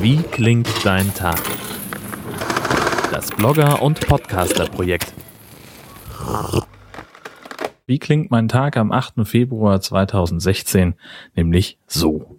Wie klingt dein Tag? Das Blogger- und Podcaster-Projekt. Wie klingt mein Tag am 8. Februar 2016? Nämlich so.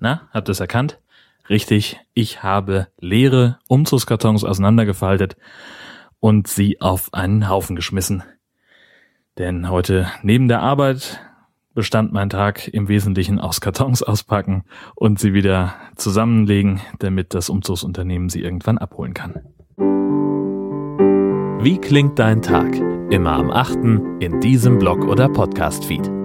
Na, habt ihr es erkannt? Richtig, ich habe leere Umzugskartons auseinandergefaltet und sie auf einen Haufen geschmissen. Denn heute neben der Arbeit bestand mein Tag im Wesentlichen aus Kartons auspacken und sie wieder zusammenlegen, damit das Umzugsunternehmen sie irgendwann abholen kann. Wie klingt dein Tag? Immer am 8. in diesem Blog oder Podcast-Feed.